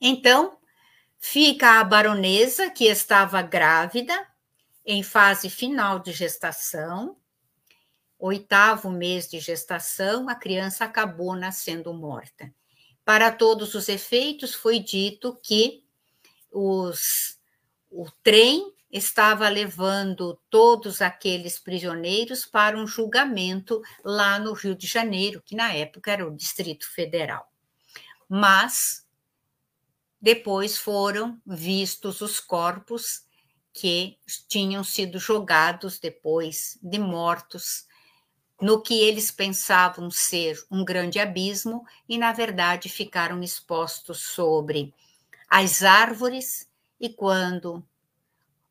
Então, fica a baronesa, que estava grávida, em fase final de gestação, oitavo mês de gestação, a criança acabou nascendo morta. Para todos os efeitos, foi dito que os o trem estava levando todos aqueles prisioneiros para um julgamento lá no Rio de Janeiro, que na época era o Distrito Federal. Mas depois foram vistos os corpos que tinham sido jogados depois de mortos no que eles pensavam ser um grande abismo e na verdade ficaram expostos sobre as árvores e quando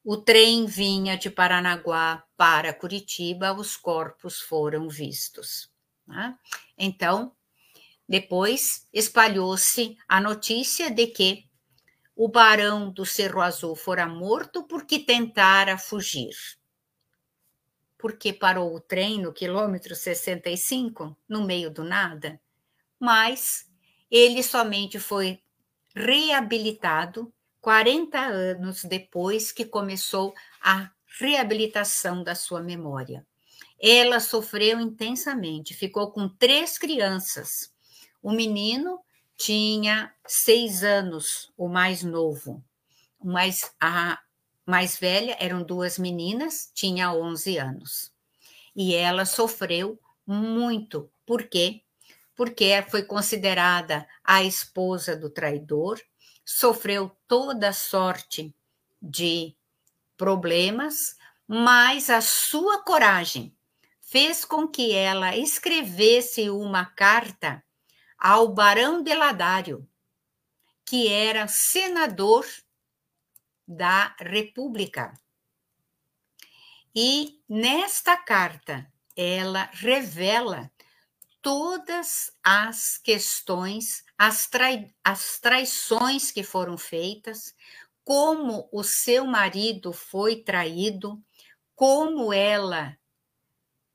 o trem vinha de Paranaguá para Curitiba, os corpos foram vistos. Né? Então, depois espalhou-se a notícia de que o barão do Cerro Azul fora morto porque tentara fugir. Porque parou o trem no quilômetro 65, no meio do nada, mas ele somente foi reabilitado 40 anos depois que começou a reabilitação da sua memória. Ela sofreu intensamente, ficou com três crianças. O menino tinha seis anos, o mais novo. Mas a mais velha eram duas meninas, tinha 11 anos. E ela sofreu muito. Por quê? Porque foi considerada a esposa do traidor, sofreu toda sorte de problemas, mas a sua coragem fez com que ela escrevesse uma carta ao Barão de Ladário, que era senador da República. E nesta carta ela revela todas as questões, as, trai as traições que foram feitas, como o seu marido foi traído, como ela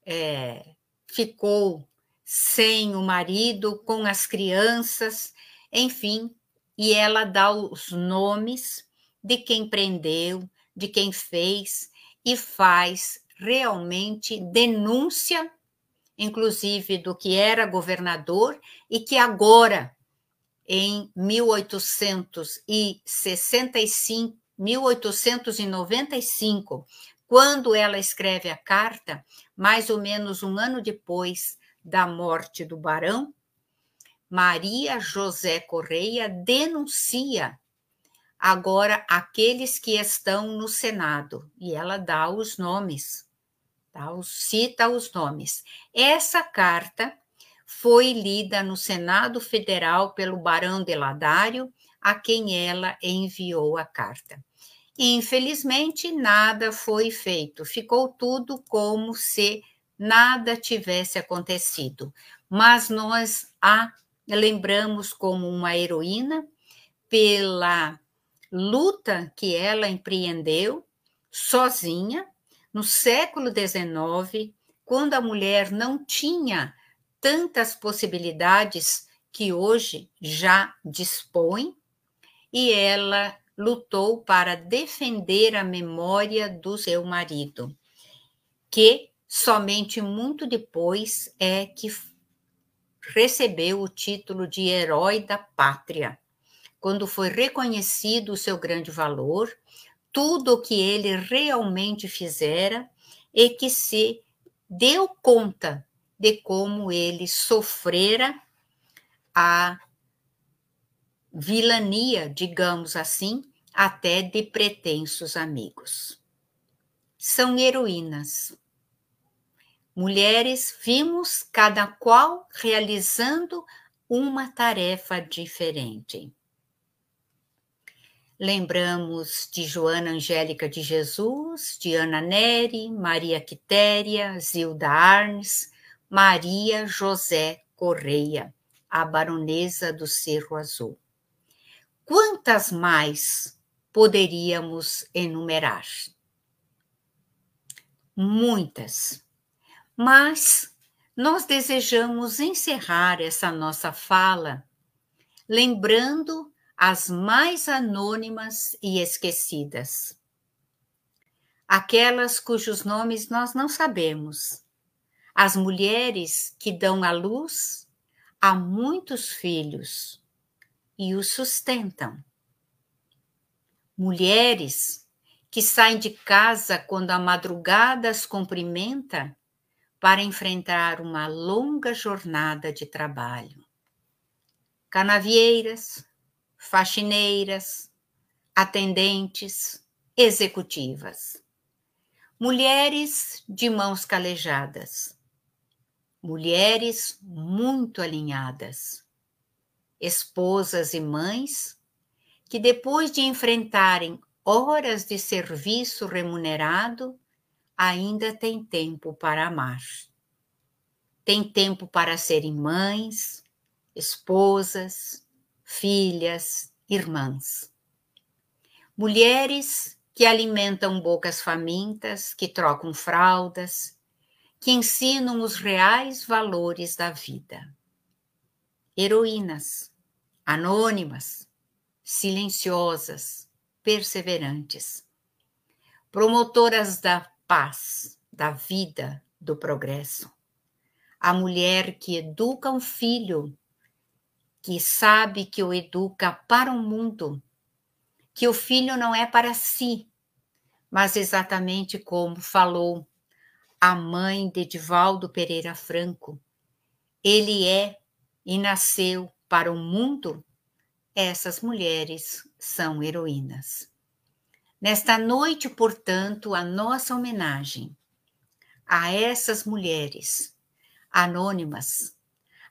é, ficou sem o marido, com as crianças, enfim, e ela dá os nomes de quem prendeu, de quem fez, e faz realmente denúncia inclusive do que era governador e que agora, em 1865, 1895, quando ela escreve a carta, mais ou menos um ano depois da morte do barão, Maria José Correia denuncia agora aqueles que estão no Senado e ela dá os nomes tá? cita os nomes. Essa carta foi lida no Senado Federal pelo Barão de Ladário, a quem ela enviou a carta. Infelizmente, nada foi feito, ficou tudo como se nada tivesse acontecido. Mas nós a lembramos como uma heroína pela luta que ela empreendeu sozinha no século XIX, quando a mulher não tinha tantas possibilidades que hoje já dispõe, e ela lutou para defender a memória do seu marido, que somente muito depois é que recebeu o título de herói da pátria, quando foi reconhecido o seu grande valor, tudo o que ele realmente fizera e que se deu conta de como ele sofrera a vilania, digamos assim, até de pretensos amigos. São heroínas. Mulheres vimos cada qual realizando uma tarefa diferente. Lembramos de Joana Angélica de Jesus, de Ana Neri, Maria Quitéria, Zilda Arnes, Maria José Correia, a baronesa do Cerro Azul. Quantas mais poderíamos enumerar? Muitas. Mas nós desejamos encerrar essa nossa fala lembrando as mais anônimas e esquecidas. Aquelas cujos nomes nós não sabemos. As mulheres que dão à luz a muitos filhos e os sustentam. Mulheres que saem de casa quando a madrugada as cumprimenta para enfrentar uma longa jornada de trabalho. Canavieiras, faxineiras, atendentes, executivas. Mulheres de mãos calejadas. Mulheres muito alinhadas esposas e mães, que depois de enfrentarem horas de serviço remunerado, ainda têm tempo para amar. Tem tempo para serem mães, esposas, filhas, irmãs. Mulheres que alimentam bocas famintas, que trocam fraldas, que ensinam os reais valores da vida. Heroínas anônimas, silenciosas, perseverantes, promotoras da paz, da vida, do progresso. A mulher que educa um filho, que sabe que o educa para o mundo, que o filho não é para si, mas exatamente como falou a mãe de Edivaldo Pereira Franco. Ele é e nasceu para o mundo, essas mulheres são heroínas. Nesta noite, portanto, a nossa homenagem a essas mulheres anônimas,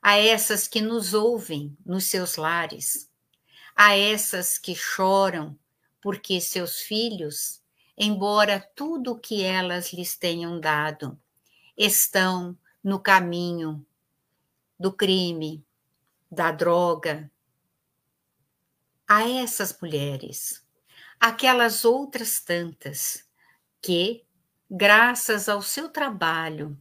a essas que nos ouvem nos seus lares, a essas que choram porque seus filhos, embora tudo o que elas lhes tenham dado, estão no caminho do crime, da droga, a essas mulheres, aquelas outras tantas que, graças ao seu trabalho,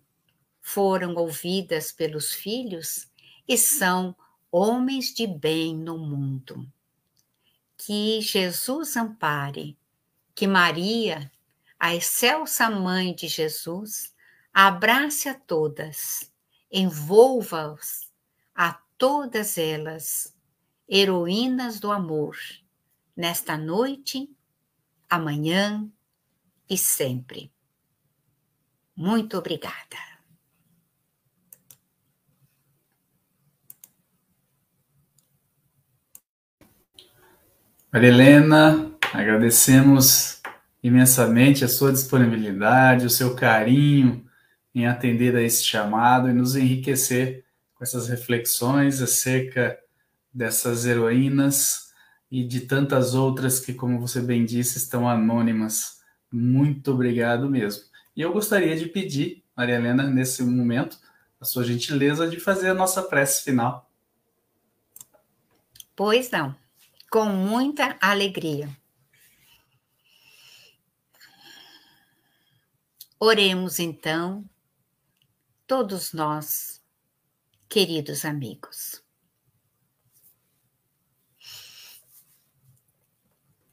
foram ouvidas pelos filhos e são homens de bem no mundo. Que Jesus ampare, que Maria, a excelsa mãe de Jesus, abrace a todas, envolva-os a todas elas, heroínas do amor, nesta noite, amanhã e sempre. Muito obrigada. Maria Helena, agradecemos imensamente a sua disponibilidade, o seu carinho em atender a esse chamado e nos enriquecer com essas reflexões acerca dessas heroínas e de tantas outras que, como você bem disse, estão anônimas. Muito obrigado mesmo. E eu gostaria de pedir, Maria Helena, nesse momento, a sua gentileza de fazer a nossa prece final. Pois não, com muita alegria. Oremos então, todos nós queridos amigos.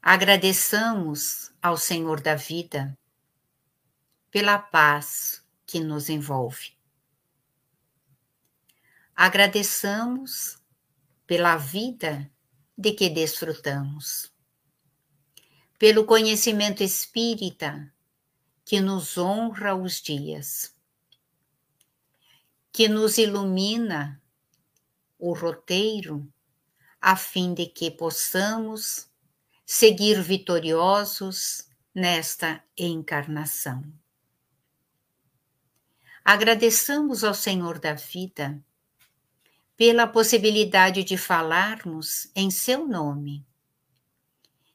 Agradeçamos ao Senhor da vida pela paz que nos envolve. Agradeçamos pela vida de que desfrutamos, pelo conhecimento espírita que nos honra os dias, que nos ilumina o roteiro, a fim de que possamos seguir vitoriosos nesta encarnação. Agradeçamos ao Senhor da vida pela possibilidade de falarmos em seu nome,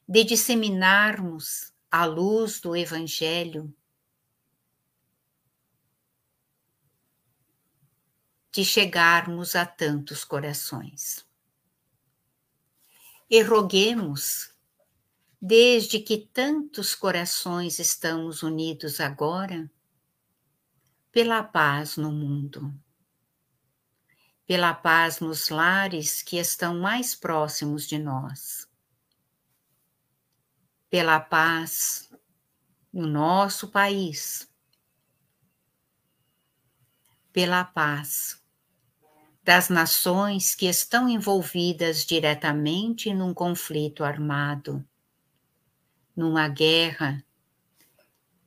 de disseminarmos a luz do Evangelho, de chegarmos a tantos corações. E roguemos, desde que tantos corações estamos unidos agora, pela paz no mundo pela paz nos lares que estão mais próximos de nós, pela paz no nosso país, pela paz das nações que estão envolvidas diretamente num conflito armado, numa guerra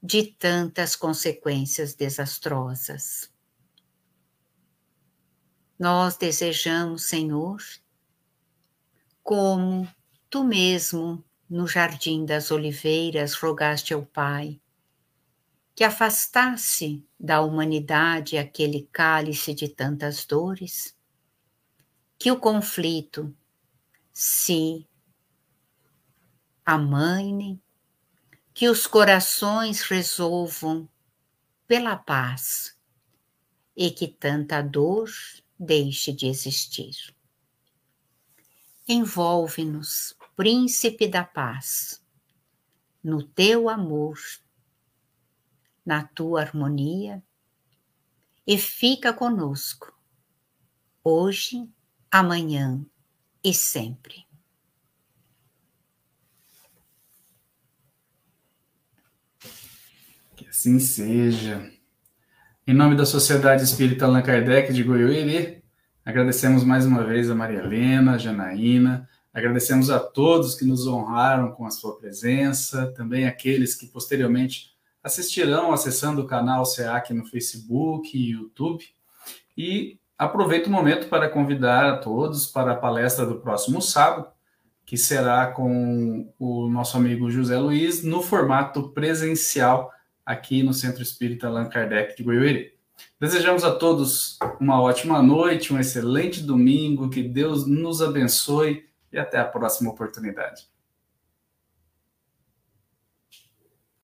de tantas consequências desastrosas. Nós desejamos, Senhor, como tu mesmo no jardim das oliveiras rogaste ao Pai, que afastasse da humanidade aquele cálice de tantas dores, que o conflito se amaine, que os corações resolvam pela paz e que tanta dor deixe de existir. Envolve-nos, Príncipe da Paz, no teu amor, na tua harmonia, e fica conosco, hoje, amanhã e sempre. Que assim seja. Em nome da Sociedade Espírita Allan Kardec de Goiôerê, agradecemos mais uma vez a Maria Helena, a Janaína, agradecemos a todos que nos honraram com a sua presença, também aqueles que posteriormente assistirão acessando o canal SEAC no Facebook e YouTube. E aproveito o momento para convidar a todos para a palestra do próximo sábado, que será com o nosso amigo José Luiz, no formato presencial aqui no Centro Espírita Allan Kardec de Goiôerê. Desejamos a todos uma ótima noite, um excelente domingo, que Deus nos abençoe e até a próxima oportunidade.